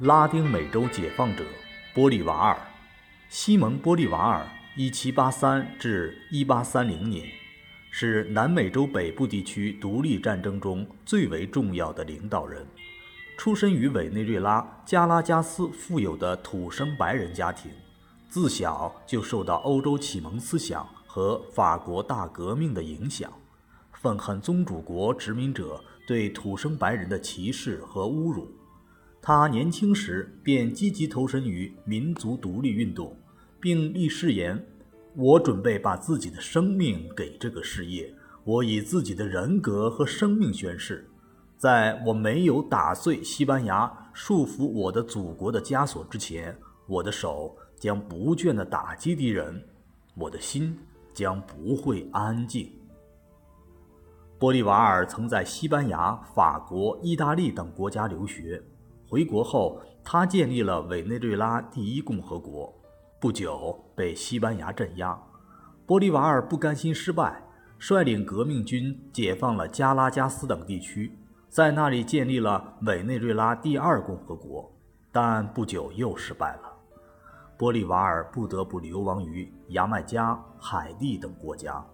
拉丁美洲解放者波利瓦尔，西蒙·波利瓦尔 （1783-1830 年）是南美洲北部地区独立战争中最为重要的领导人。出身于委内瑞拉加拉加斯富有的土生白人家庭，自小就受到欧洲启蒙思想和法国大革命的影响，愤恨宗主国殖民者对土生白人的歧视和侮辱。他年轻时便积极投身于民族独立运动，并立誓言：“我准备把自己的生命给这个事业。我以自己的人格和生命宣誓，在我没有打碎西班牙束缚我的祖国的枷锁之前，我的手将不倦地打击敌人，我的心将不会安静。”玻利瓦尔曾在西班牙、法国、意大利等国家留学。回国后，他建立了委内瑞拉第一共和国。不久被西班牙镇压，玻利瓦尔不甘心失败，率领革命军解放了加拉加斯等地区，在那里建立了委内瑞拉第二共和国。但不久又失败了，玻利瓦尔不得不流亡于牙买加、海地等国家。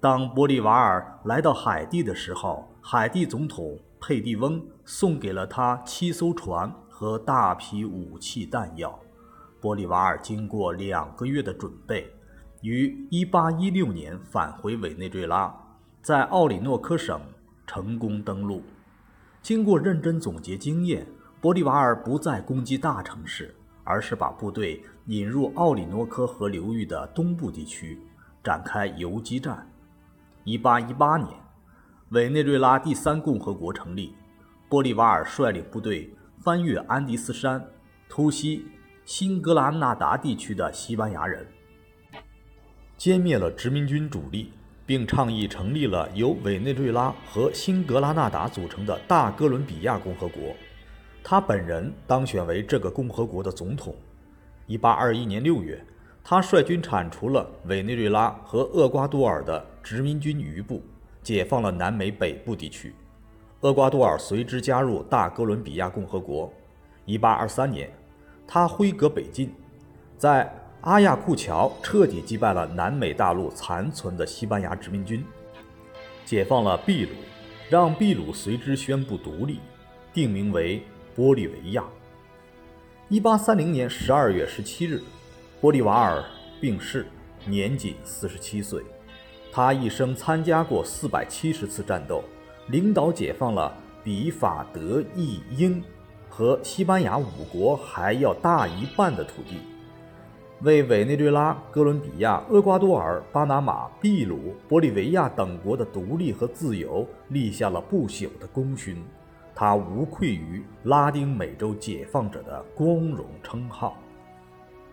当玻利瓦尔来到海地的时候，海地总统。佩蒂翁送给了他七艘船和大批武器弹药。玻利瓦尔经过两个月的准备，于1816年返回委内瑞拉，在奥里诺科省成功登陆。经过认真总结经验，玻利瓦尔不再攻击大城市，而是把部队引入奥里诺科河流域的东部地区，展开游击战。1818年。委内瑞拉第三共和国成立，玻利瓦尔率领部队翻越安第斯山，突袭新格拉纳达地区的西班牙人，歼灭了殖民军主力，并倡议成立了由委内瑞拉和新格拉纳达组成的大哥伦比亚共和国。他本人当选为这个共和国的总统。1821年6月，他率军铲除了委内瑞拉和厄瓜多尔的殖民军余部。解放了南美北部地区，厄瓜多尔随之加入大哥伦比亚共和国。1823年，他挥戈北进，在阿亚库乔彻底击败了南美大陆残存的西班牙殖民军，解放了秘鲁，让秘鲁随之宣布独立，定名为玻利维亚。1830年12月17日，玻利瓦尔病逝，年仅47岁。他一生参加过四百七十次战斗，领导解放了比法德意英和西班牙五国还要大一半的土地，为委内瑞拉、哥伦比亚、厄瓜多尔、巴拿马、秘鲁、玻利维亚等国的独立和自由立下了不朽的功勋。他无愧于拉丁美洲解放者的光荣称号。